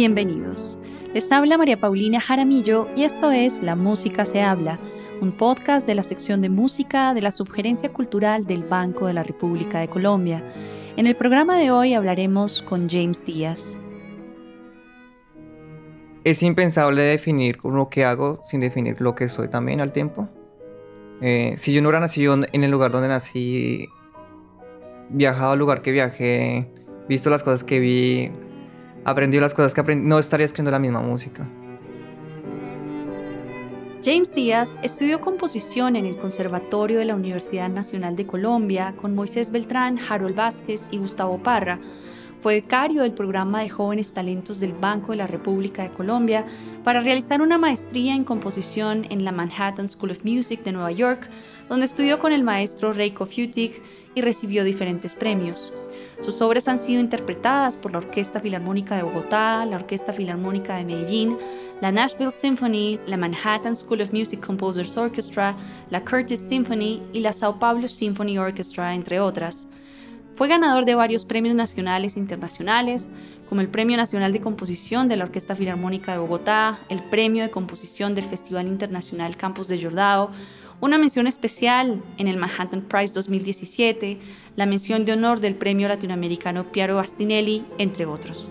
Bienvenidos. Les habla María Paulina Jaramillo y esto es La Música se habla, un podcast de la sección de música de la Subgerencia Cultural del Banco de la República de Colombia. En el programa de hoy hablaremos con James Díaz. Es impensable definir lo que hago sin definir lo que soy también al tiempo. Eh, si yo no hubiera nacido en el lugar donde nací, viajado al lugar que viajé, visto las cosas que vi, aprendido las cosas que aprendí, no estaría escribiendo la misma música. James Díaz estudió composición en el Conservatorio de la Universidad Nacional de Colombia con Moisés Beltrán, Harold Vázquez y Gustavo Parra. Fue becario del programa de jóvenes talentos del Banco de la República de Colombia para realizar una maestría en composición en la Manhattan School of Music de Nueva York, donde estudió con el maestro Reiko Futik recibió diferentes premios. Sus obras han sido interpretadas por la Orquesta Filarmónica de Bogotá, la Orquesta Filarmónica de Medellín, la Nashville Symphony, la Manhattan School of Music Composers Orchestra, la Curtis Symphony y la Sao Paulo Symphony Orchestra, entre otras. Fue ganador de varios premios nacionales e internacionales, como el Premio Nacional de Composición de la Orquesta Filarmónica de Bogotá, el Premio de Composición del Festival Internacional Campos de Jordao, una mención especial en el Manhattan Prize 2017, la mención de honor del Premio Latinoamericano Piero Bastinelli, entre otros.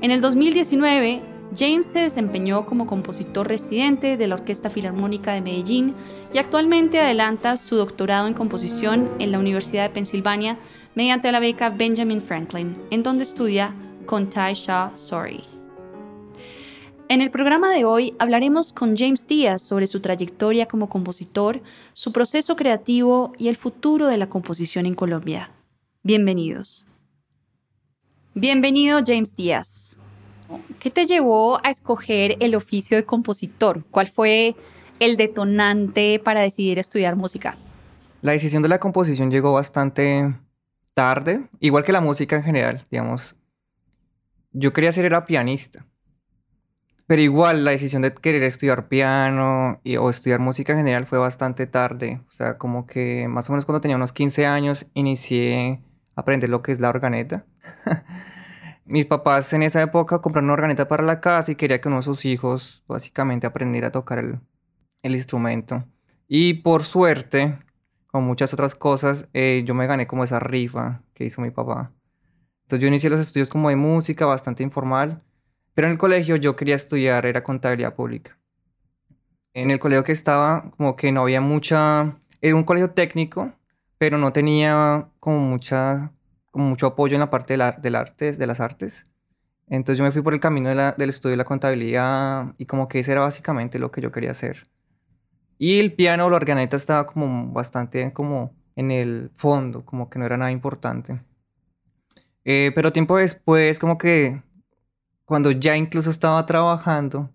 En el 2019, James se desempeñó como compositor residente de la Orquesta Filarmónica de Medellín y actualmente adelanta su doctorado en composición en la Universidad de Pensilvania mediante la beca Benjamin Franklin, en donde estudia con Tai Shah Sori. En el programa de hoy hablaremos con James Díaz sobre su trayectoria como compositor, su proceso creativo y el futuro de la composición en Colombia. Bienvenidos. Bienvenido James Díaz. ¿Qué te llevó a escoger el oficio de compositor? ¿Cuál fue el detonante para decidir estudiar música? La decisión de la composición llegó bastante tarde, igual que la música en general, digamos. Yo quería ser era pianista pero igual la decisión de querer estudiar piano o estudiar música en general fue bastante tarde. O sea, como que más o menos cuando tenía unos 15 años inicié a aprender lo que es la organeta. Mis papás en esa época compraron una organeta para la casa y quería que uno de sus hijos básicamente aprendiera a tocar el, el instrumento. Y por suerte, con muchas otras cosas, eh, yo me gané como esa rifa que hizo mi papá. Entonces yo inicié los estudios como de música, bastante informal. Pero en el colegio yo quería estudiar, era contabilidad pública. En el colegio que estaba, como que no había mucha, era un colegio técnico, pero no tenía como mucha, como mucho apoyo en la parte del, del arte, de las artes. Entonces yo me fui por el camino del estudio de la contabilidad y como que ese era básicamente lo que yo quería hacer. Y el piano o la organeta estaba como bastante como en el fondo, como que no era nada importante. Eh, pero tiempo después como que cuando ya incluso estaba trabajando,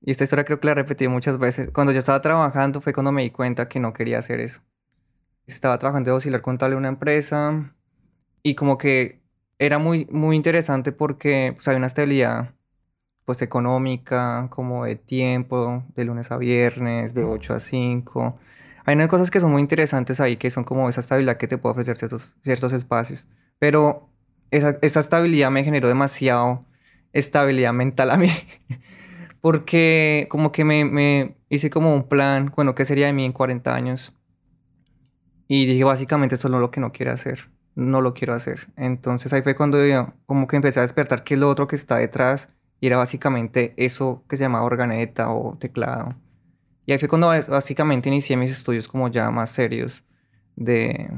y esta historia creo que la repetí muchas veces, cuando ya estaba trabajando fue cuando me di cuenta que no quería hacer eso. Estaba trabajando de auxiliar contable en una empresa y como que era muy, muy interesante porque pues, había una estabilidad pues económica, como de tiempo, de lunes a viernes, de 8 a 5. Hay unas cosas que son muy interesantes ahí, que son como esa estabilidad que te puede ofrecer ciertos, ciertos espacios. Pero esa, esa estabilidad me generó demasiado estabilidad mental a mí. Porque como que me, hice como un plan, bueno, ¿qué sería de mí en 40 años? Y dije, básicamente esto no es lo que no quiero hacer. No lo quiero hacer. Entonces ahí fue cuando yo como que empecé a despertar qué es lo otro que está detrás. Y era básicamente eso que se llamaba organeta o teclado. Y ahí fue cuando básicamente inicié mis estudios como ya más serios de,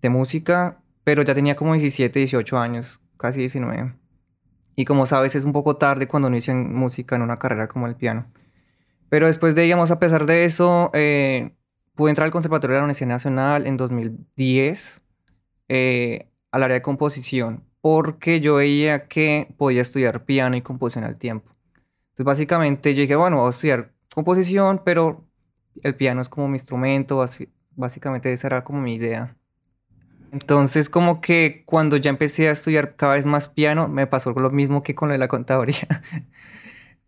de música. Pero ya tenía como 17, 18 años, casi 19. Y como sabes, es un poco tarde cuando uno en música en una carrera como el piano. Pero después de, digamos, a pesar de eso, eh, pude entrar al Conservatorio de la Universidad Nacional en 2010 eh, al área de composición, porque yo veía que podía estudiar piano y composición al tiempo. Entonces, básicamente, yo dije, bueno, voy a estudiar composición, pero el piano es como mi instrumento, básicamente esa era como mi idea. Entonces, como que cuando ya empecé a estudiar cada vez más piano, me pasó lo mismo que con la contaduría.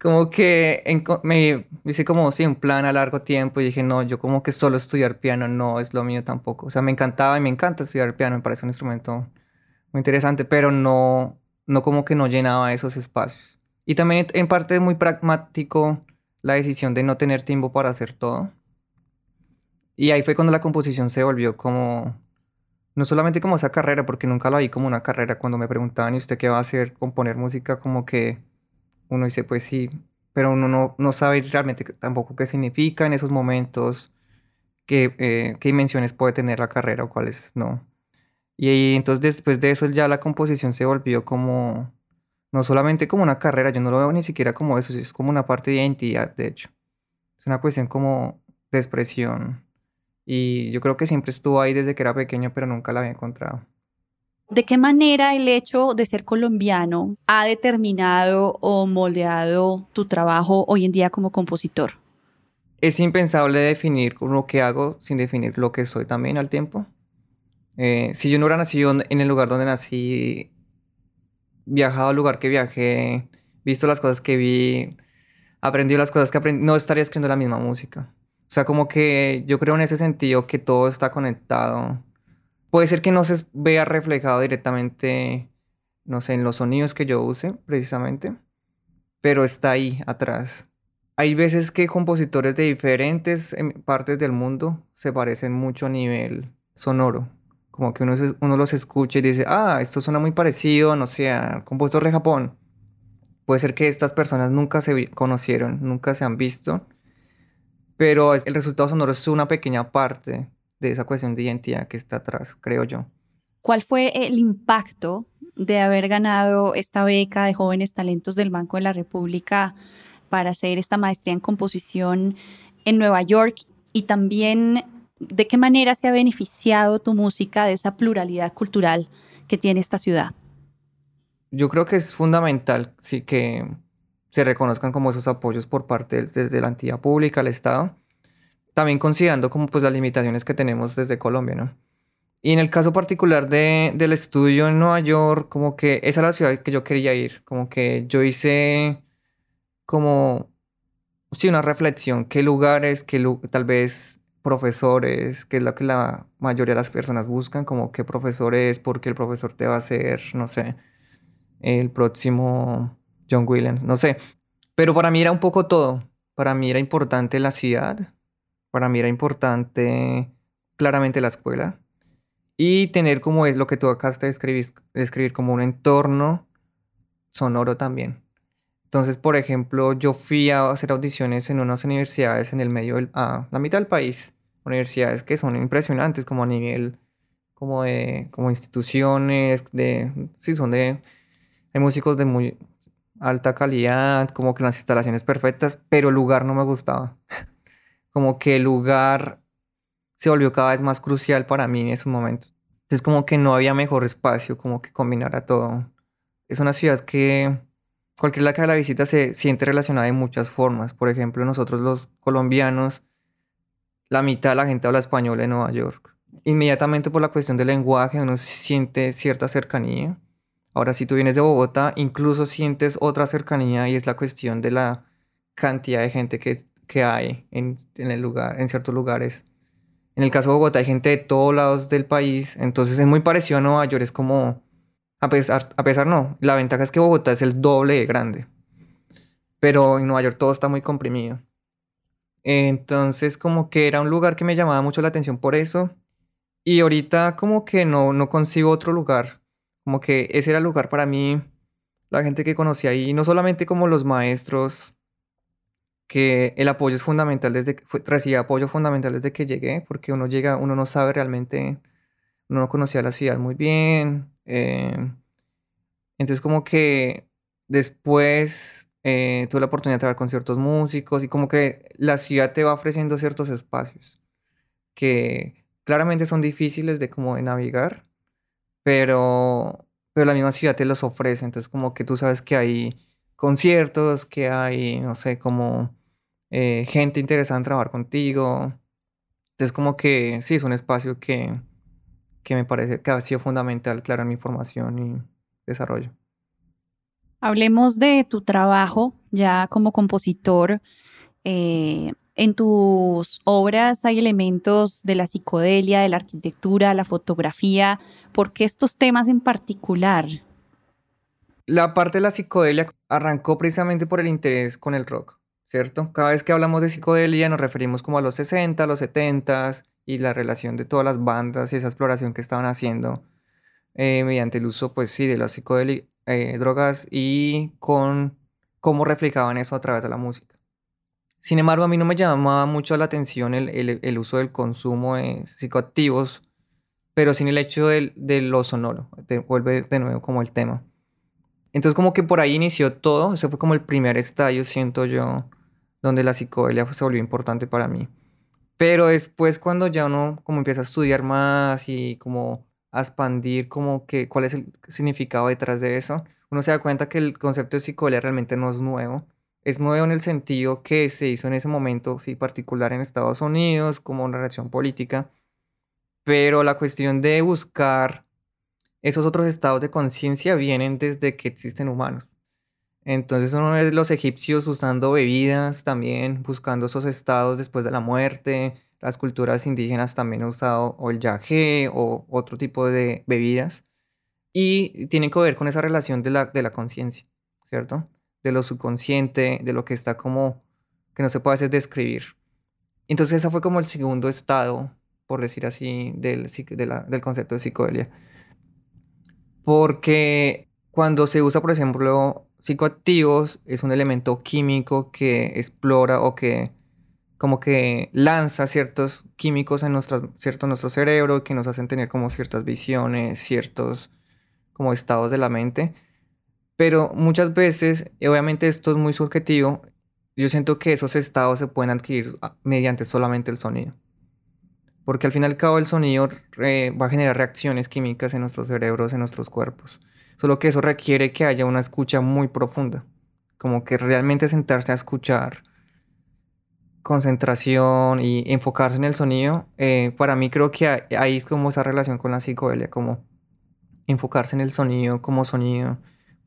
como que me hice como, sí, un plan a largo tiempo y dije, no, yo como que solo estudiar piano no es lo mío tampoco. O sea, me encantaba y me encanta estudiar piano, me parece un instrumento muy interesante, pero no, no como que no llenaba esos espacios. Y también en parte muy pragmático la decisión de no tener tiempo para hacer todo. Y ahí fue cuando la composición se volvió como, no solamente como esa carrera, porque nunca la vi como una carrera, cuando me preguntaban, ¿y usted qué va a hacer? Componer música, como que uno dice, pues sí, pero uno no, no sabe realmente tampoco qué significa en esos momentos, qué, eh, qué dimensiones puede tener la carrera o cuáles no. Y ahí, entonces después de eso ya la composición se volvió como, no solamente como una carrera, yo no lo veo ni siquiera como eso, es como una parte de identidad, de hecho. Es una cuestión como de expresión. Y yo creo que siempre estuvo ahí desde que era pequeño, pero nunca la había encontrado. ¿De qué manera el hecho de ser colombiano ha determinado o moldeado tu trabajo hoy en día como compositor? Es impensable definir lo que hago sin definir lo que soy también al tiempo. Eh, si yo no hubiera nacido en el lugar donde nací, viajado al lugar que viajé, visto las cosas que vi, aprendido las cosas que aprendí, no estaría escribiendo la misma música. O sea, como que yo creo en ese sentido que todo está conectado Puede ser que no se vea reflejado directamente, no sé, en los sonidos que yo use, precisamente, pero está ahí atrás. Hay veces que compositores de diferentes em, partes del mundo se parecen mucho a nivel sonoro. Como que uno, uno los escucha y dice, ah, esto suena muy parecido, no sé, al compositor de Japón. Puede ser que estas personas nunca se conocieron, nunca se han visto, pero el resultado sonoro es una pequeña parte de esa cuestión de identidad que está atrás, creo yo. ¿Cuál fue el impacto de haber ganado esta beca de jóvenes talentos del Banco de la República para hacer esta maestría en composición en Nueva York y también de qué manera se ha beneficiado tu música de esa pluralidad cultural que tiene esta ciudad? Yo creo que es fundamental sí, que se reconozcan como esos apoyos por parte de la entidad pública, el Estado, también considerando como pues las limitaciones que tenemos desde Colombia, ¿no? Y en el caso particular de, del estudio en Nueva York, como que esa era la ciudad que yo quería ir, como que yo hice como, sí, una reflexión, qué lugares, qué tal vez profesores, que es lo que la mayoría de las personas buscan, como qué profesores, porque el profesor te va a ser, no sé, el próximo John Williams, no sé. Pero para mí era un poco todo. Para mí era importante la ciudad, para mí era importante claramente la escuela y tener como es lo que tú acabaste de escribir, escribir como un entorno sonoro también. Entonces, por ejemplo, yo fui a hacer audiciones en unas universidades en el medio del, a la mitad del país, universidades que son impresionantes como a nivel como de como instituciones de sí son de hay músicos de muy alta calidad, como que las instalaciones perfectas, pero el lugar no me gustaba. como que el lugar se volvió cada vez más crucial para mí en esos momentos. Entonces como que no había mejor espacio, como que combinara todo. Es una ciudad que cualquier la que la visita se siente relacionada de muchas formas. Por ejemplo, nosotros los colombianos, la mitad de la gente habla español en Nueva York. Inmediatamente por la cuestión del lenguaje uno siente cierta cercanía. Ahora, si tú vienes de Bogotá, incluso sientes otra cercanía y es la cuestión de la cantidad de gente que que hay en, el lugar, en ciertos lugares. En el caso de Bogotá hay gente de todos lados del país, entonces es muy parecido a Nueva York, es como, a pesar, a pesar no, la ventaja es que Bogotá es el doble de grande, pero en Nueva York todo está muy comprimido. Entonces como que era un lugar que me llamaba mucho la atención por eso, y ahorita como que no, no consigo otro lugar, como que ese era el lugar para mí, la gente que conocí ahí, no solamente como los maestros, que el apoyo es fundamental desde que recibí apoyo fundamental desde que llegué, porque uno llega, uno no sabe realmente, uno no conocía la ciudad muy bien. Eh, entonces como que después eh, tuve la oportunidad de trabajar con ciertos músicos y como que la ciudad te va ofreciendo ciertos espacios que claramente son difíciles de como de navegar, pero, pero la misma ciudad te los ofrece. Entonces como que tú sabes que hay conciertos, que hay, no sé, como eh, gente interesada en trabajar contigo. Entonces como que sí, es un espacio que, que me parece que ha sido fundamental, claro, en mi formación y desarrollo. Hablemos de tu trabajo ya como compositor. Eh, en tus obras hay elementos de la psicodelia, de la arquitectura, la fotografía. ¿Por qué estos temas en particular? La parte de la psicodelia arrancó precisamente por el interés con el rock, ¿cierto? Cada vez que hablamos de psicodelia nos referimos como a los 60, los 70 y la relación de todas las bandas y esa exploración que estaban haciendo eh, mediante el uso, pues sí, de las psicodelia, eh, drogas y con cómo reflejaban eso a través de la música. Sin embargo, a mí no me llamaba mucho la atención el, uso del consumo de psicoactivos, pero sin el hecho de, lo sonoro. vuelve de nuevo como el tema. Entonces como que por ahí inició todo, ese fue como el primer estadio, siento yo, donde la psicodelia se volvió importante para mí. Pero después cuando ya uno como empieza a estudiar más y como a expandir como que cuál es el significado detrás de eso, uno se da cuenta que el concepto de psicodelia realmente no es nuevo. Es nuevo en el sentido que se hizo en ese momento, sí, particular en Estados Unidos, como una reacción política. Pero la cuestión de buscar esos otros estados de conciencia vienen desde que existen humanos. Entonces uno ve los egipcios usando bebidas también, buscando esos estados después de la muerte. Las culturas indígenas también han usado o el yagé o otro tipo de bebidas. Y tienen que ver con esa relación de la, de la conciencia, ¿cierto? De lo subconsciente, de lo que está como, que no se puede hacer describir. Entonces ese fue como el segundo estado, por decir así, del, del concepto de psicodelia. Porque cuando se usa, por ejemplo, psicoactivos, es un elemento químico que explora o que como que lanza ciertos químicos en cierto nuestro cerebro que nos hacen tener como ciertas visiones, ciertos como estados de la mente. Pero muchas veces, obviamente esto es muy subjetivo, yo siento que esos estados se pueden adquirir ah, mediante solamente el sonido. Porque al fin y al cabo el sonido va a generar reacciones químicas en nuestros cerebros, en nuestros cuerpos. Solo que eso requiere que haya una escucha muy profunda. Como que realmente sentarse a escuchar concentración y enfocarse en el sonido. Eh, para mí creo que ahí es como esa relación con la psicodelia, como enfocarse en el sonido como sonido.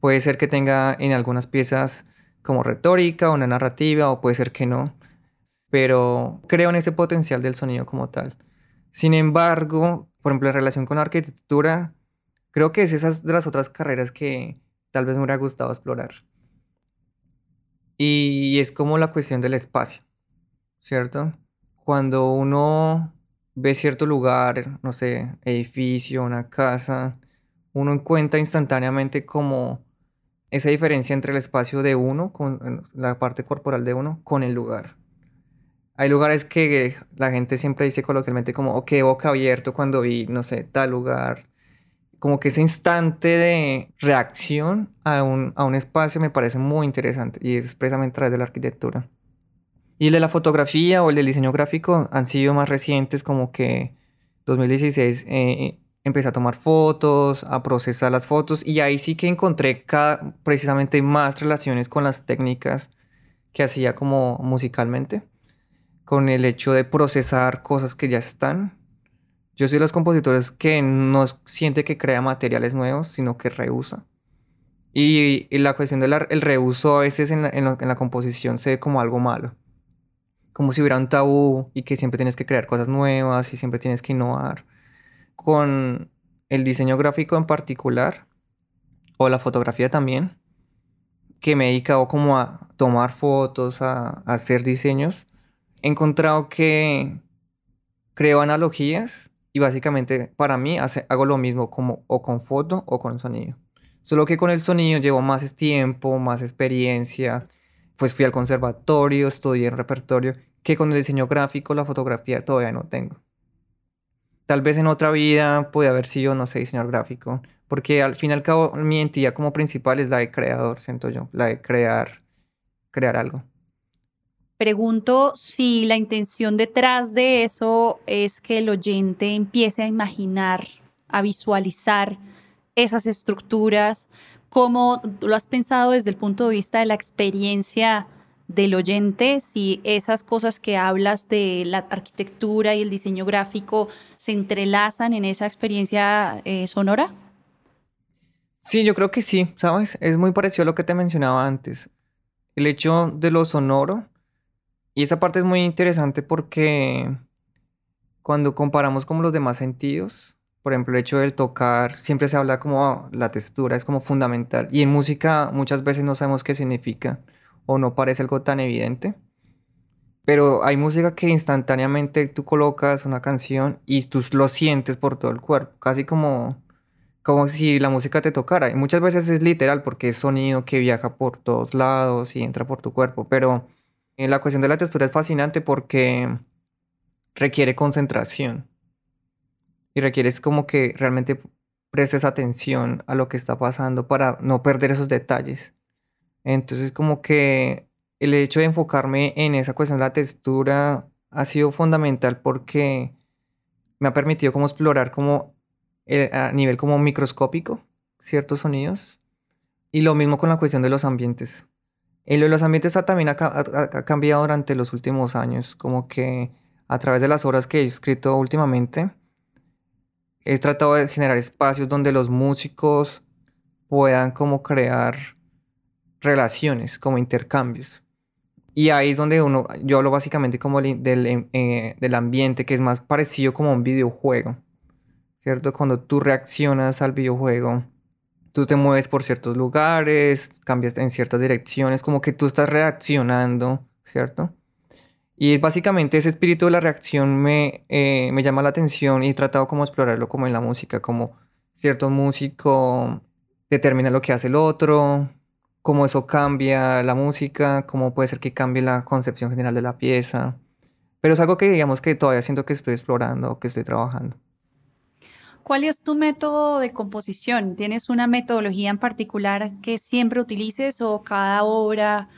Puede ser que tenga en algunas piezas como retórica, una narrativa, o puede ser que no. Pero creo en ese potencial del sonido como tal. Sin embargo, por ejemplo, en relación con arquitectura, creo que es esas de las otras carreras que tal vez me hubiera gustado explorar. Y es como la cuestión del espacio, ¿cierto? Cuando uno ve cierto lugar, no sé, edificio, una casa, uno encuentra instantáneamente como esa diferencia entre el espacio de uno, con la parte corporal de uno, con el lugar. Hay lugares que la gente siempre dice coloquialmente como, ok, boca abierto cuando vi, no sé, tal lugar. Como que ese instante de reacción a un, a un espacio me parece muy interesante y es expresamente a través de la arquitectura. Y el de la fotografía o el del diseño gráfico han sido más recientes, como que 2016 eh, empecé a tomar fotos, a procesar las fotos y ahí sí que encontré cada, precisamente más relaciones con las técnicas que hacía como musicalmente con el hecho de procesar cosas que ya están. Yo soy de los compositores que no siente que crea materiales nuevos, sino que reusa. Y, la cuestión del reuso a veces en la, composición se ve como algo malo. Como si hubiera un tabú y que siempre tienes que crear cosas nuevas y siempre tienes que innovar. Con el diseño gráfico en particular, o la fotografía también, que me he dedicado como a tomar fotos, a hacer diseños, he encontrado que creo analogías y básicamente para mí hago lo mismo como o con foto o con sonido. Solo que con el sonido llevo más tiempo, más experiencia, pues fui al conservatorio, estudié en repertorio, que con el diseño gráfico, la fotografía todavía no tengo. Tal vez en otra vida puede haber sido, no sé, diseñador gráfico, porque al fin y al cabo mi entidad como principal es la de creador, siento yo, la de crear, crear algo. Pregunto si la intención detrás de eso es que el oyente empiece a imaginar, a visualizar esas estructuras, cómo lo has pensado desde el punto de vista de la experiencia del oyente, si esas cosas que hablas de la arquitectura y el diseño gráfico se entrelazan en esa experiencia eh, sonora. Sí, yo creo que sí, ¿sabes? Es muy parecido a lo que te mencionaba antes. El hecho de lo sonoro y esa parte es muy interesante porque cuando comparamos con los demás sentidos, Por ejemplo, el hecho del tocar, siempre se habla como la textura es como fundamental. Y en música muchas veces no sabemos qué significa o no parece algo tan evidente. Pero hay música que instantáneamente tú colocas una canción y tú lo sientes por todo el cuerpo, casi como, como si la música te tocara. Y muchas veces es literal porque es sonido que viaja por todos lados y entra por tu cuerpo. Pero en la cuestión de la textura es fascinante porque requiere concentración y requieres como que realmente prestes atención a lo que está pasando para no perder esos detalles. Entonces como que el hecho de enfocarme en esa cuestión de la textura ha sido fundamental porque me ha permitido como explorar como eh, a nivel como microscópico ciertos sonidos y lo mismo con la cuestión de los ambientes. Lo de los ambientes también ha, ha cambiado durante los últimos años, como que a través de las obras que he escrito últimamente, he tratado de generar espacios donde los músicos puedan como crear relaciones, como intercambios. Y ahí es donde uno, yo hablo básicamente como del, em, eh, del ambiente que es más parecido como a un videojuego, ¿cierto? Cuando tú reaccionas al videojuego, tú te mueves por ciertos lugares, cambias en ciertas direcciones, como que tú estás reaccionando, ¿cierto? Y básicamente ese espíritu de la reacción me, eh, me llama la atención y he tratado como explorarlo como en la música, como cierto músico determina lo que hace el otro, cómo eso cambia la música, cómo puede ser que cambie la concepción general de la pieza. Pero es algo que digamos que todavía siento que estoy explorando, que estoy trabajando. ¿Cuál es tu método de composición? ¿Tienes una metodología en particular que siempre utilices o cada obra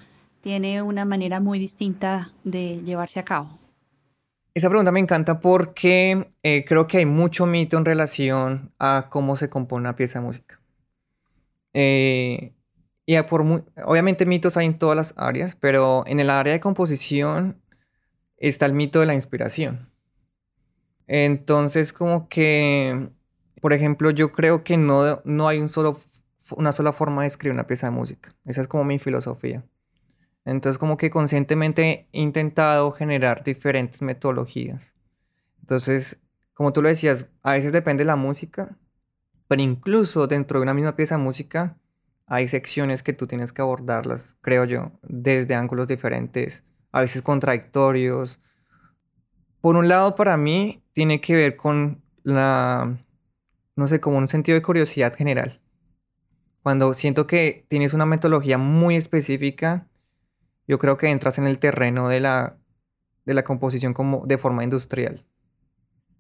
tiene una manera muy distinta de llevarse a cabo? Esa pregunta me encanta porque eh, creo que hay mucho mito en relación a cómo se compone una pieza de música. Eh, y por obviamente mitos hay en todas las áreas, pero en el área de composición está el mito de la inspiración. Entonces, como que, por ejemplo, yo creo que no, no hay un solo, una sola forma de escribir una pieza de música. Esa es como mi filosofía. Entonces como que conscientemente he intentado generar diferentes metodologías. Entonces, como tú lo decías, a veces depende de la música, pero incluso dentro de una misma pieza de música hay secciones que tú tienes que abordarlas, creo yo, desde ángulos diferentes, a veces contradictorios. Por un lado, para mí, tiene que ver con la, no sé, como un sentido de curiosidad general. Cuando siento que tienes una metodología muy específica, yo creo que entras en el terreno de la, de la composición como de forma industrial.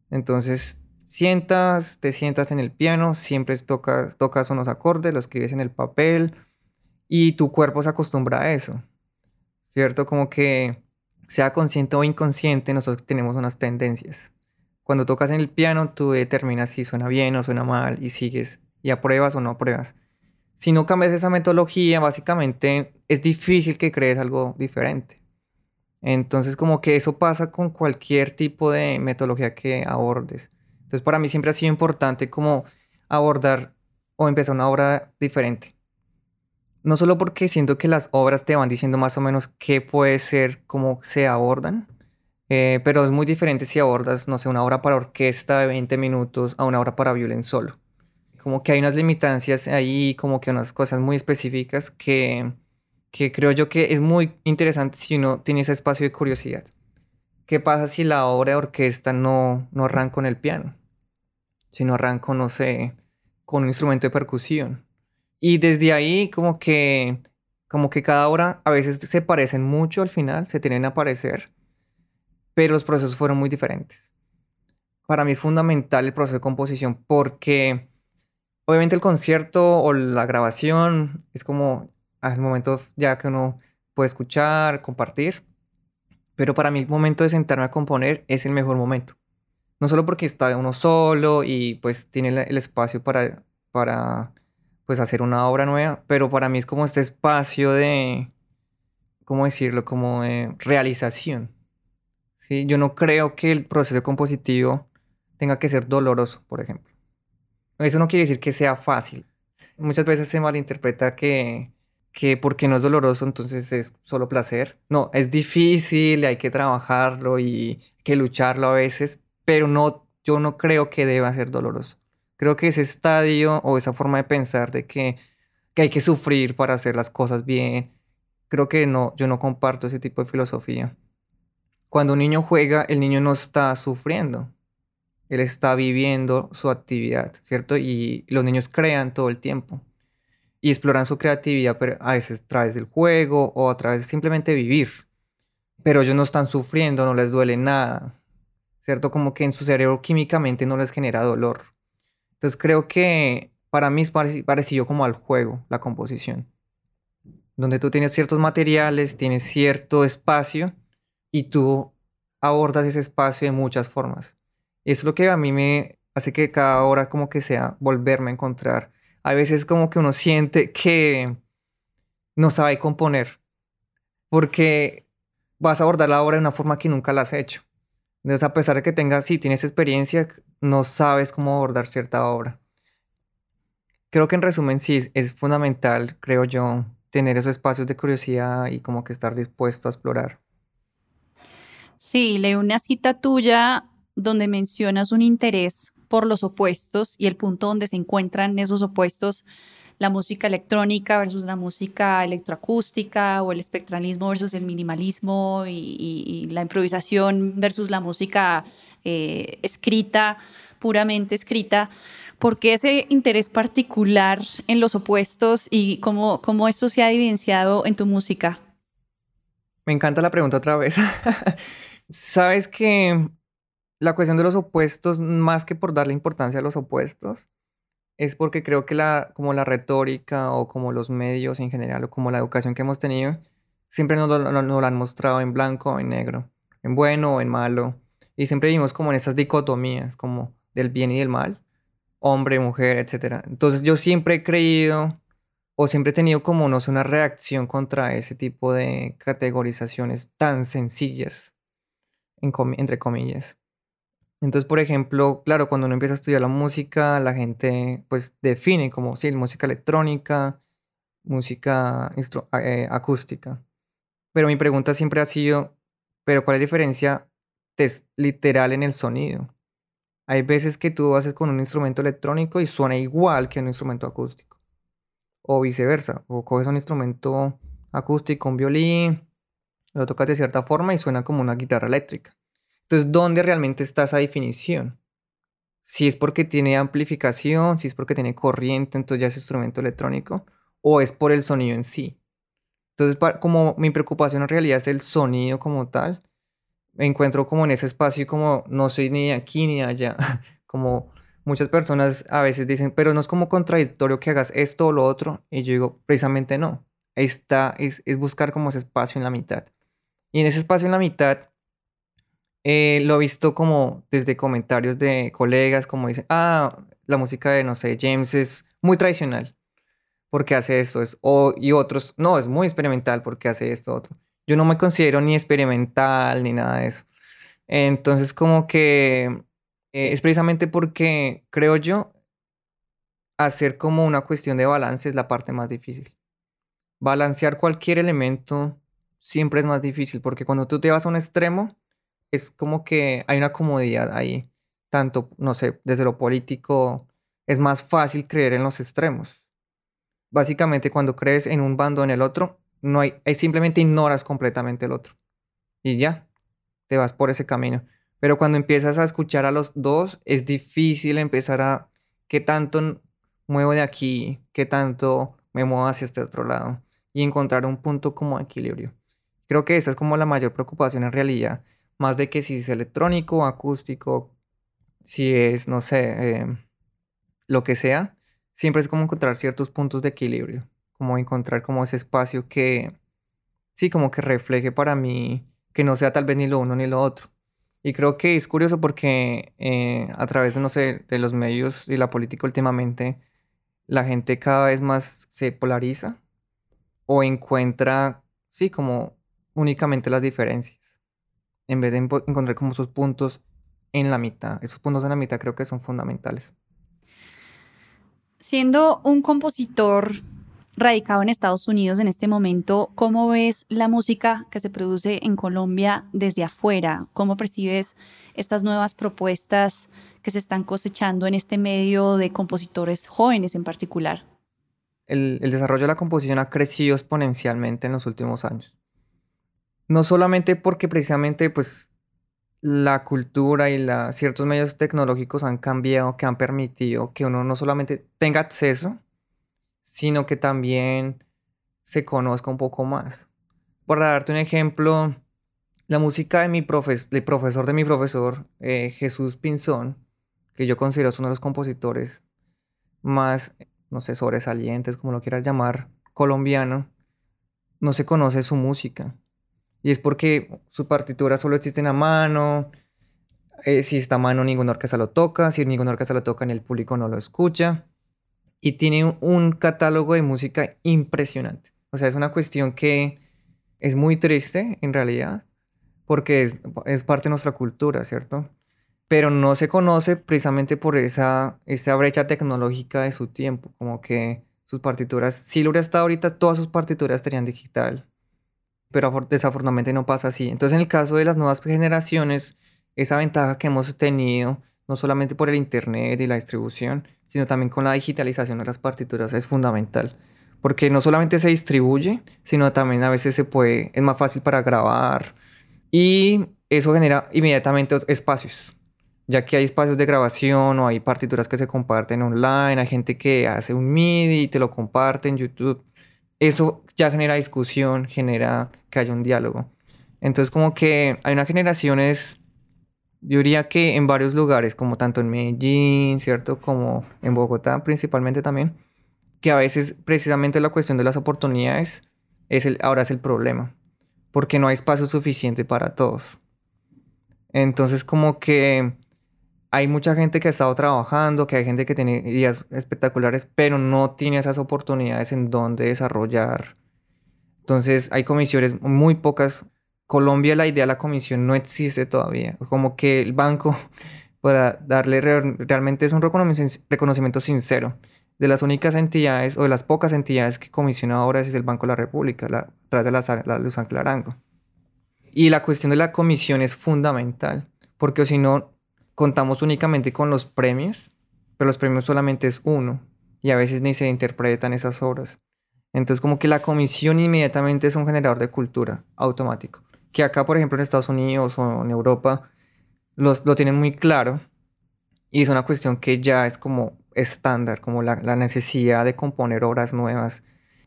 Entonces, sientas, te sientas en el piano, siempre tocas, tocas unos acordes, los escribes en el papel y tu cuerpo se acostumbra a eso, ¿cierto? Como que sea consciente o inconsciente, nosotros tenemos unas tendencias. Cuando tocas en el piano, tú determinas si suena bien o suena mal y sigues y apruebas o no apruebas si no cambias esa metodología, básicamente es difícil que crees algo diferente. Entonces, como que eso pasa con cualquier tipo de metodología que abordes. Entonces, para mí siempre ha sido importante como abordar o empezar una obra diferente. No solo porque siento que las obras te van diciendo más o menos qué puede ser, cómo se abordan, eh, pero es muy diferente si abordas, no sé, una obra para orquesta de 20 minutos a una obra para violín solo como que hay unas limitancias ahí, como que unas cosas muy específicas que, que creo yo que es muy interesante si uno tiene ese espacio de curiosidad. ¿Qué pasa si la obra de orquesta no, no arranca con el piano? Si no arranca, no sé, con un instrumento de percusión. Y desde ahí como que, como que cada obra a veces se parecen mucho al final, se tienen a parecer, pero los procesos fueron muy diferentes. Para mí es fundamental el proceso de composición porque obviamente el concierto o la grabación es como al momento ya que uno puede escuchar, compartir. Pero para mí el momento de sentarme a componer es el mejor momento. No solo porque está uno solo y pues tiene el espacio para, para pues hacer una obra nueva, pero para mí es como este espacio de, ¿cómo decirlo? Como de realización. ¿sí? Yo no creo que el proceso compositivo tenga que ser doloroso, por ejemplo. Eso no quiere decir que sea fácil. Muchas veces se malinterpreta que, que porque no es doloroso, entonces es solo placer. No, es difícil, hay que trabajarlo y que lucharlo a veces, pero no yo no creo que deba ser doloroso. Creo que ese estadio o esa forma de pensar de que, que hay que sufrir para hacer las cosas bien, creo que no, yo no comparto ese tipo de filosofía. Cuando un niño juega, el niño no está sufriendo, él está viviendo su actividad, ¿cierto? Y los niños crean todo el tiempo y exploran su creatividad a veces a través del juego o a través de simplemente vivir. Pero ellos no están sufriendo, no les duele nada, ¿cierto? Como que en su cerebro químicamente no les genera dolor. Entonces creo que para mí es parecido como al juego, la composición, donde tú tienes ciertos materiales, tienes cierto espacio y tú abordas ese espacio de muchas formas. Eso es lo que a mí me hace que cada hora como que sea volverme a encontrar a veces como que uno siente que no sabe componer, porque vas a abordar la obra de una forma que nunca la has hecho. A pesar de que tengas, sí, tienes experiencia, no sabes cómo abordar cierta obra. Creo que en resumen, sí, es fundamental, creo yo, tener esos espacios de curiosidad y como que estar dispuesto a explorar. Sí, leí una cita tuya donde mencionas un interés por los opuestos y el punto donde se encuentran esos opuestos, la música electrónica versus la música electroacústica o el espectralismo versus el minimalismo y, la improvisación versus la música eh, escrita, puramente escrita. ¿Por qué ese interés particular en los opuestos y cómo, cómo esto se ha evidenciado en tu música? Me encanta la pregunta otra vez. Sabes que la cuestión de los opuestos, más que por darle importancia a los opuestos, es porque creo que la, como la retórica o como los medios en general o como la educación que hemos tenido, siempre nos lo, han mostrado en blanco o en negro, en bueno o en malo. Y siempre vivimos como en esas dicotomías, como del bien y del mal, hombre, mujer, etc. Entonces yo siempre he creído o siempre he tenido como, no sé, una reacción contra ese tipo de categorizaciones tan sencillas, entre comillas. Entonces, por ejemplo, claro, cuando uno empieza a estudiar la música, la gente pues define como, sí, música electrónica, música eh, acústica. Pero mi pregunta siempre ha sido, ¿pero cuál es la diferencia literal en el sonido? Hay veces que tú haces con un instrumento electrónico y suena igual que un instrumento acústico. O viceversa, o coges un instrumento acústico, un violín, lo tocas de cierta forma y suena como una guitarra eléctrica. Entonces, ¿dónde realmente está esa definición? Si es porque tiene amplificación, si es porque tiene corriente, entonces ya es instrumento electrónico, o es por el sonido en sí. Entonces, como mi preocupación en realidad es el sonido como tal, me encuentro como en ese espacio como no soy ni aquí ni allá, como muchas personas a veces dicen, pero no es como contradictorio que hagas esto o lo otro, y yo digo, precisamente no, está, es, es buscar como ese espacio en la mitad. Y en ese espacio en la mitad eh, lo he visto como desde comentarios de colegas, como dicen, ah, la música de, no sé, James es muy tradicional porque hace esto, es, o, y otros, no, es muy experimental porque hace esto, otro. Yo no me considero ni experimental ni nada de eso. Entonces, como que eh, es precisamente porque creo yo, hacer como una cuestión de balance es la parte más difícil. Balancear cualquier elemento siempre es más difícil porque cuando tú te vas a un extremo, es como que hay una comodidad ahí, tanto, no sé, desde lo político, es más fácil creer en los extremos. Básicamente cuando crees en un bando o en el otro, no hay, simplemente ignoras completamente el otro. Y ya, te vas por ese camino. Pero cuando empiezas a escuchar a los dos, es difícil empezar a qué tanto muevo de aquí, qué tanto me muevo hacia este otro lado y encontrar un punto como equilibrio. Creo que esa es como la mayor preocupación en realidad más de que si es electrónico, acústico, si es, no sé, em, lo que sea, siempre es como encontrar ciertos puntos de equilibrio, como encontrar como ese espacio que, sí, como que refleje para mí que no sea tal vez ni lo uno ni lo otro. Y creo que es curioso porque eh, a través de, no sé, de los medios y la política últimamente, la gente cada vez más se polariza o encuentra, sí, como únicamente las diferencias en vez de encontrar como esos puntos en la mitad. Esos puntos en la mitad creo que son fundamentales. Siendo un compositor radicado en Estados Unidos en este momento, ¿cómo ves la música que se produce en Colombia desde afuera? ¿Cómo percibes estas nuevas propuestas que se están cosechando en este medio de compositores jóvenes en particular? El, el desarrollo de la composición ha crecido exponencialmente en los últimos años. No solamente porque precisamente pues la cultura y la, ciertos medios tecnológicos han cambiado, que han permitido que uno no solamente tenga acceso, sino que también se conozca un poco más. Para darte un ejemplo, la música de mi profesor de mi profesor, eh, Jesús Pinzón, que yo considero es uno de los compositores más, no sé, sobresalientes, como lo quieras llamar, colombiano, no se conoce su música. Y es porque su partitura solo existe a mano. Eh, si está a mano, ninguna orquesta lo toca. Si ninguna orquesta lo toca, el público no lo escucha. Y tiene un catálogo de música impresionante. O sea, es una cuestión que es muy triste en realidad, porque es, es parte de nuestra cultura, ¿cierto? Pero no se conoce precisamente por esa, esa brecha tecnológica de su tiempo. Como que sus partituras, si lo hubiera estado ahorita, todas sus partituras estarían digital pero desafortunadamente no pasa así. Entonces, en el caso de las nuevas generaciones, esa ventaja que hemos tenido, no solamente por el Internet y la distribución, sino también con la digitalización de las partituras, es fundamental. Porque no solamente se distribuye, sino también a veces se puede, es más fácil para grabar. Y eso genera inmediatamente espacios, ya que hay espacios de grabación o hay partituras que se comparten online, hay gente que hace un MIDI y te lo comparte en YouTube eso ya genera discusión, genera que haya un diálogo. Entonces como que hay una generaciones, yo diría que en varios lugares, como tanto en Medellín, ¿cierto? Como en Bogotá principalmente también, que a veces precisamente la cuestión de las oportunidades es el, ahora es el problema, porque no hay espacio suficiente para todos. Entonces como que hay mucha gente que ha estado trabajando, que hay gente que tiene ideas espectaculares, pero no tiene esas oportunidades en donde desarrollar. Entonces hay comisiones muy pocas. Colombia la idea de la comisión no existe todavía. Como que el banco, para darle realmente es un reconocimiento sincero. De las únicas entidades o de las pocas entidades que comisiona ahora es el Banco de la República, la, tras de la, la Luz Anclarango. Y la cuestión de la comisión es fundamental, porque si no, contamos únicamente con los premios, pero los premios solamente es uno y a veces ni se interpretan esas obras. Entonces como que la comisión inmediatamente es un generador de cultura automático. Que acá, por ejemplo, en Estados Unidos o en Europa, los, lo tienen muy claro y es una cuestión que ya es como estándar, como la, necesidad de componer obras nuevas.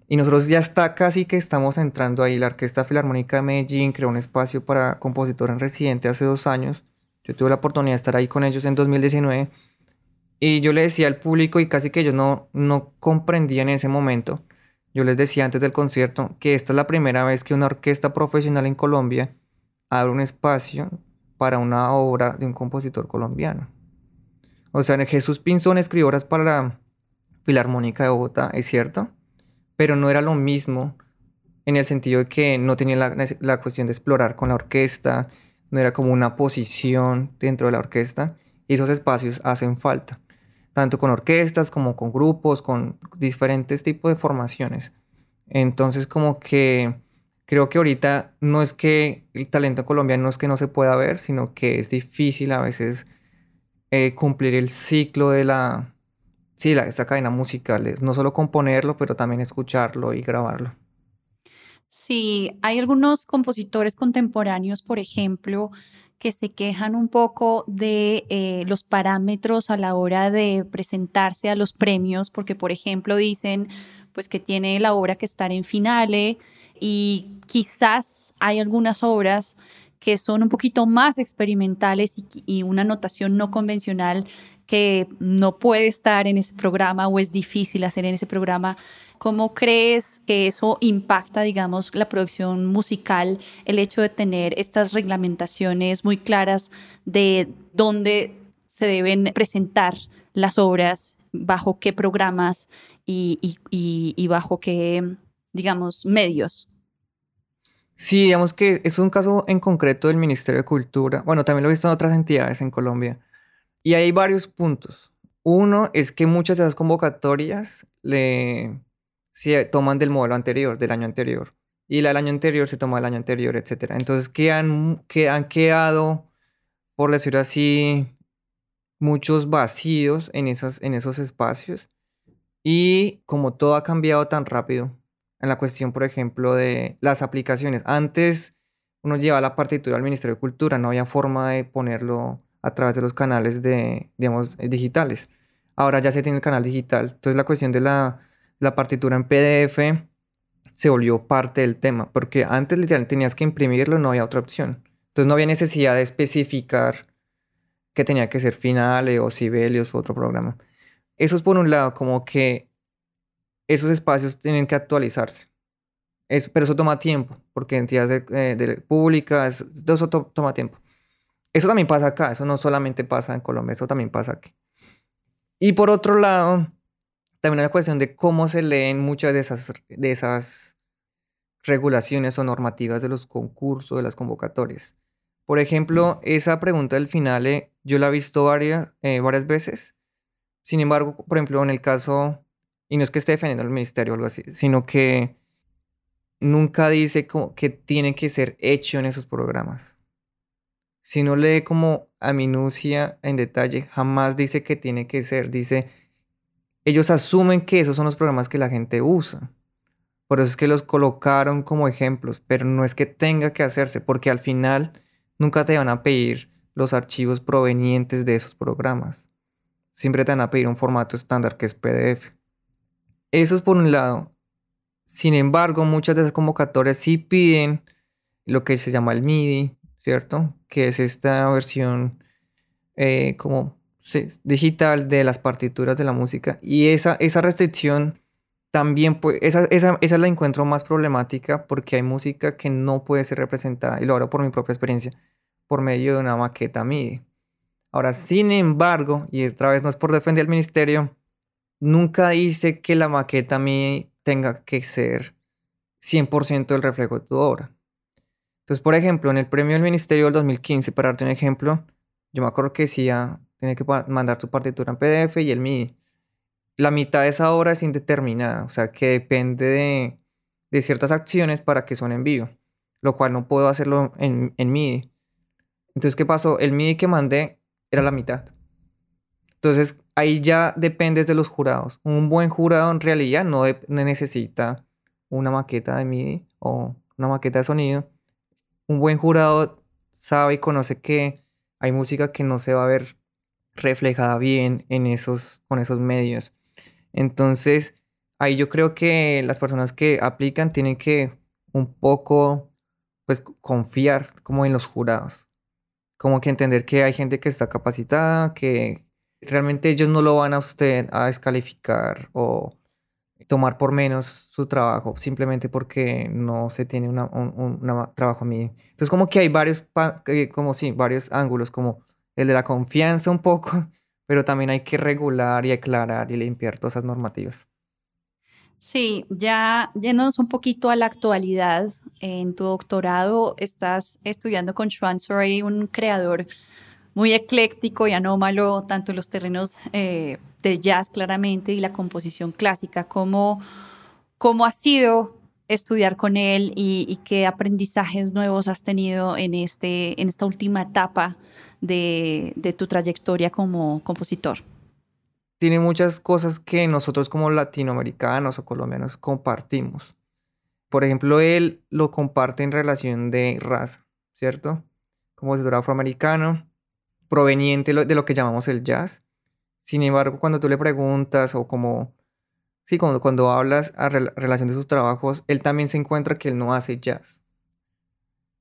Y nosotros ya está casi que estamos entrando ahí. La Orquesta Filarmónica de Medellín creó un espacio para compositor en residente hace dos años yo tuve la oportunidad de estar ahí con ellos en 2019 y yo le decía al público y casi que ellos no, no comprendían en ese momento. Yo les decía antes del concierto que esta es la primera vez que una orquesta profesional en Colombia abre un espacio para una obra de un compositor colombiano. O sea, Jesús Pinzón escribió para la Filarmónica de Bogotá, es cierto, pero no era lo mismo en el sentido de que no tenía la, la cuestión de explorar con la orquesta, no era como una posición dentro de la orquesta y esos espacios hacen falta, tanto con orquestas como con grupos, con diferentes tipos de formaciones. Entonces como que creo que ahorita no es que el talento colombiano no es que no se pueda ver, sino que es difícil a veces eh, cumplir el ciclo de la, sí, la, cadena musical, no solo componerlo, pero también escucharlo y grabarlo. Sí, hay algunos compositores contemporáneos, por ejemplo, que se quejan un poco de eh, los parámetros a la hora de presentarse a los premios, porque, por ejemplo, dicen pues que tiene la obra que estar en finale y quizás hay algunas obras que son un poquito más experimentales y, y una notación no convencional que no puede estar en ese programa o es difícil hacer en ese programa. ¿Cómo crees que eso impacta, digamos, la producción musical, el hecho de tener estas reglamentaciones muy claras de dónde se deben presentar las obras, bajo qué programas y, bajo qué, digamos, medios? Sí, digamos que es un caso en concreto del Ministerio de Cultura. Bueno, también lo he visto en otras entidades en Colombia y hay varios puntos. Uno es que muchas de las convocatorias le, se toman del modelo anterior, del año anterior. Y la del año anterior se toma del año anterior, etc. Entonces, que han quedado, por decirlo así, muchos vacíos en, esas, en esos espacios. Y como todo ha cambiado tan rápido, en la cuestión, por ejemplo, de las aplicaciones. Antes uno llevaba la partitura al Ministerio de Cultura, no había forma de ponerlo a través de los canales de, digamos, digitales. Ahora ya se tiene el canal digital. Entonces la cuestión de la, partitura en PDF se volvió parte del tema, porque antes literalmente tenías que imprimirlo, no había otra opción. Entonces no había necesidad de especificar que tenía que ser Finale o Sibelius u otro programa. Eso es por un lado, como que esos espacios tienen que actualizarse. pero eso toma tiempo, porque entidades de, eh, públicas, todo eso toma tiempo. Eso también pasa acá, eso no solamente pasa en Colombia, eso también pasa aquí. Y por otro lado, también la cuestión de cómo se leen muchas de esas, de esas regulaciones o normativas de los concursos, de las convocatorias. Por ejemplo, esa pregunta del final yo la he visto varias, eh, varias veces. Sin embargo, por ejemplo, en el caso, y no es que esté defendiendo al ministerio o algo así, sino que nunca dice que tiene que ser hecho en esos programas. Si no lee como a minucia en detalle, jamás dice que tiene que ser. Dice, ellos asumen que esos son los programas que la gente usa. Por eso es que los colocaron como ejemplos, pero no es que tenga que hacerse, porque al final nunca te van a pedir los archivos provenientes de esos programas. Siempre te van a pedir un formato estándar que es PDF. Eso es por un lado. Sin embargo, muchas de esas convocatorias sí piden lo que se llama el MIDI, ¿cierto? Que es esta versión eh, como digital de las partituras de la música. Y esa, esa restricción también, pues, esa, esa, esa la encuentro más problemática porque hay música que no puede ser representada, y lo hablo por mi propia experiencia, por medio de una maqueta MIDI. Ahora, sin embargo, y otra vez no es por defender al ministerio, nunca dice que la maqueta MIDI tenga que ser 100% el reflejo de tu obra. Entonces, por ejemplo, en el premio del Ministerio del 2015, para darte un ejemplo, yo me acuerdo que decía, tiene que mandar tu partitura en PDF y el MIDI. La mitad de esa obra es indeterminada, o sea, que depende de, ciertas acciones para que suene en vivo, lo cual no puedo hacerlo en, MIDI. Entonces, ¿qué pasó? El MIDI que mandé era la mitad. Entonces, ahí ya depende de los jurados. Un buen jurado en realidad no necesita una maqueta de MIDI o una maqueta de sonido un buen jurado sabe y conoce que hay música que no se va a ver reflejada bien en esos, con esos medios. Entonces, ahí yo creo que las personas que aplican tienen que un poco, pues, confiar como en los jurados. Como que entender que hay gente que está capacitada, que realmente ellos no lo van a usted a descalificar o tomar por menos su trabajo simplemente porque no se tiene una, un, trabajo a mí. Entonces como que hay varios, como sí, varios ángulos, como el de la confianza un poco, pero también hay que regular y aclarar y limpiar todas esas normativas. Sí, ya yéndonos un poquito a la actualidad, en tu doctorado estás estudiando con Sorey, un creador muy ecléctico y anómalo, tanto en los terrenos eh, del jazz claramente y la composición clásica. ¿Cómo, cómo ha sido estudiar con él y, qué aprendizajes nuevos has tenido en, este, en esta última etapa de, tu trayectoria como compositor? Tiene muchas cosas que nosotros como latinoamericanos o colombianos compartimos. Por ejemplo, él lo comparte en relación de raza, ¿cierto? Como compositor afroamericano, proveniente de lo que llamamos el jazz. Sin embargo, cuando tú le preguntas o como, sí, cuando, cuando hablas a relación de sus trabajos, él también se encuentra que él no hace jazz.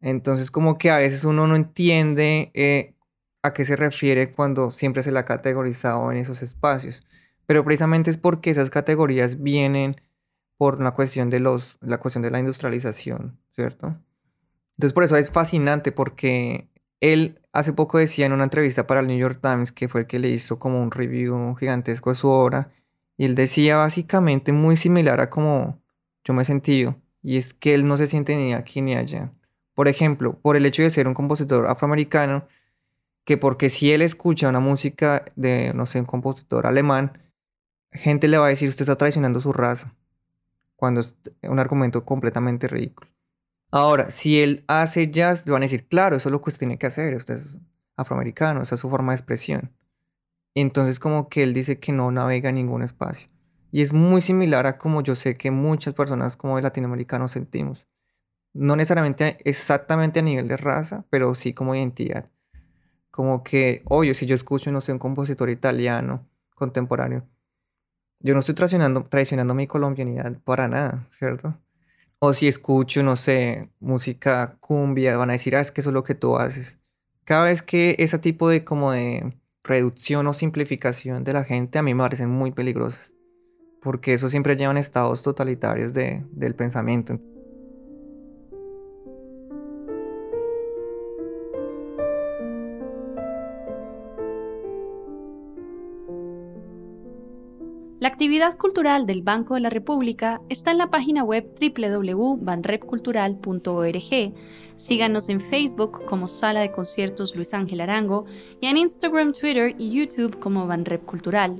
Entonces, como que a veces uno no entiende eh, a qué se refiere cuando siempre se la ha categorizado en esos espacios. Pero precisamente es porque esas categorías vienen por una cuestión de los, la cuestión de la industrialización, ¿cierto? Entonces, por eso es fascinante porque él hace poco decía en una entrevista para el New York Times, que fue el que le hizo como un review gigantesco de su obra, y él decía básicamente muy similar a como yo me he sentido, y es que él no se siente ni aquí ni allá. Por ejemplo, por el hecho de ser un compositor afroamericano, que porque si él escucha una música de, no sé, un compositor alemán, gente le va a decir usted está traicionando su raza, cuando es un argumento completamente ridículo. Ahora, si él hace jazz, le van a decir, claro, eso es lo que usted tiene que hacer, usted es afroamericano, esa es su forma de expresión. Entonces como que él dice que no navega ningún espacio. Y es muy similar a como yo sé que muchas personas como de latinoamericanos sentimos. No necesariamente exactamente a nivel de raza, pero sí como identidad. Como que, oye, si yo escucho, no sé, un compositor italiano contemporáneo, yo no estoy traicionando, traicionando mi colombianidad para nada, ¿cierto? O si escucho, no sé, música cumbia, van a decir, ah, es que eso es lo que tú haces. Cada vez que ese tipo de como de reducción o simplificación de la gente a mí me parecen muy peligrosas, porque eso siempre lleva a estados totalitarios de, del pensamiento. La actividad cultural del Banco de la República está en la página web www.banrepcultural.org. Síganos en Facebook como Sala de Conciertos Luis Ángel Arango y en Instagram, Twitter y YouTube como Banrep Cultural.